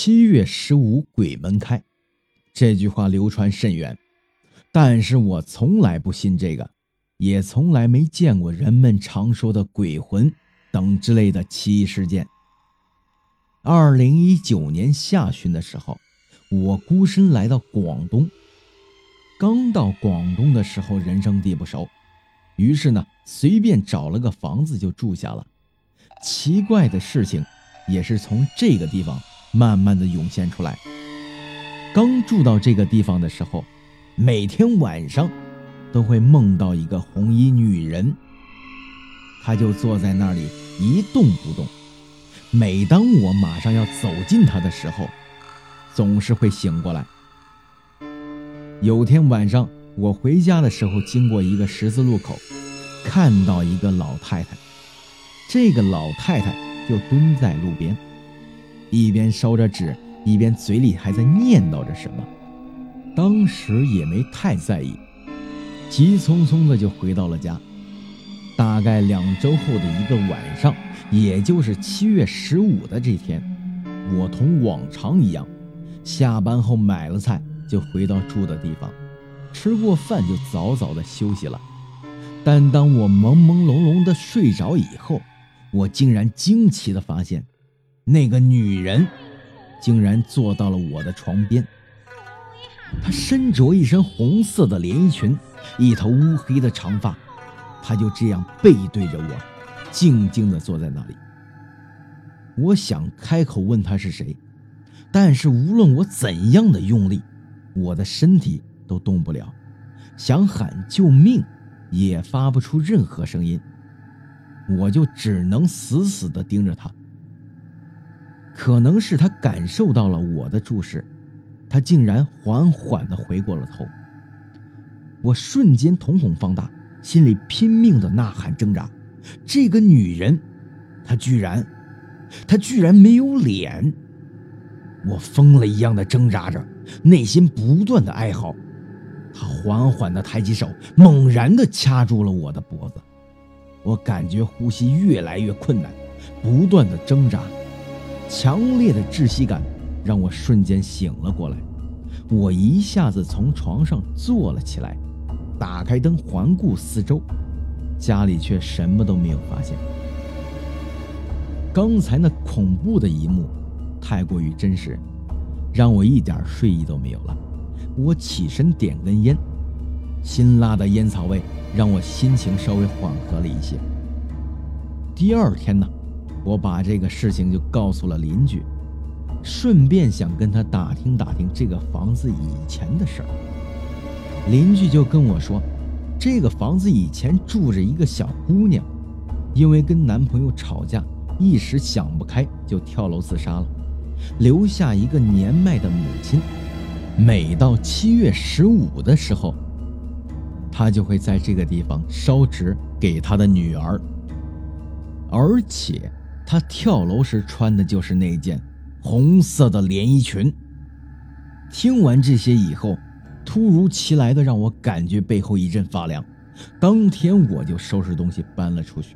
七月十五鬼门开，这句话流传甚远，但是我从来不信这个，也从来没见过人们常说的鬼魂等之类的奇异事件。二零一九年下旬的时候，我孤身来到广东。刚到广东的时候，人生地不熟，于是呢，随便找了个房子就住下了。奇怪的事情也是从这个地方。慢慢的涌现出来。刚住到这个地方的时候，每天晚上都会梦到一个红衣女人，她就坐在那里一动不动。每当我马上要走近她的时候，总是会醒过来。有天晚上我回家的时候，经过一个十字路口，看到一个老太太，这个老太太就蹲在路边。一边烧着纸，一边嘴里还在念叨着什么。当时也没太在意，急匆匆的就回到了家。大概两周后的一个晚上，也就是七月十五的这天，我同往常一样，下班后买了菜就回到住的地方，吃过饭就早早的休息了。但当我朦朦胧胧的睡着以后，我竟然惊奇的发现。那个女人竟然坐到了我的床边。她身着一身红色的连衣裙，一头乌黑的长发，她就这样背对着我，静静地坐在那里。我想开口问她是谁，但是无论我怎样的用力，我的身体都动不了，想喊救命也发不出任何声音，我就只能死死地盯着她。可能是他感受到了我的注视，他竟然缓缓地回过了头。我瞬间瞳孔放大，心里拼命的呐喊挣扎。这个女人，她居然，她居然没有脸！我疯了一样的挣扎着，内心不断的哀嚎。她缓缓地抬起手，猛然地掐住了我的脖子。我感觉呼吸越来越困难，不断的挣扎。强烈的窒息感让我瞬间醒了过来，我一下子从床上坐了起来，打开灯环顾四周，家里却什么都没有发现。刚才那恐怖的一幕太过于真实，让我一点睡意都没有了。我起身点根烟，辛辣的烟草味让我心情稍微缓和了一些。第二天呢？我把这个事情就告诉了邻居，顺便想跟他打听打听这个房子以前的事儿。邻居就跟我说，这个房子以前住着一个小姑娘，因为跟男朋友吵架，一时想不开就跳楼自杀了，留下一个年迈的母亲。每到七月十五的时候，她就会在这个地方烧纸给她的女儿，而且。她跳楼时穿的就是那件红色的连衣裙。听完这些以后，突如其来的让我感觉背后一阵发凉。当天我就收拾东西搬了出去。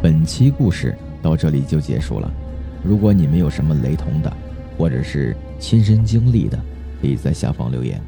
本期故事到这里就结束了。如果你们有什么雷同的，或者是亲身经历的，可以在下方留言。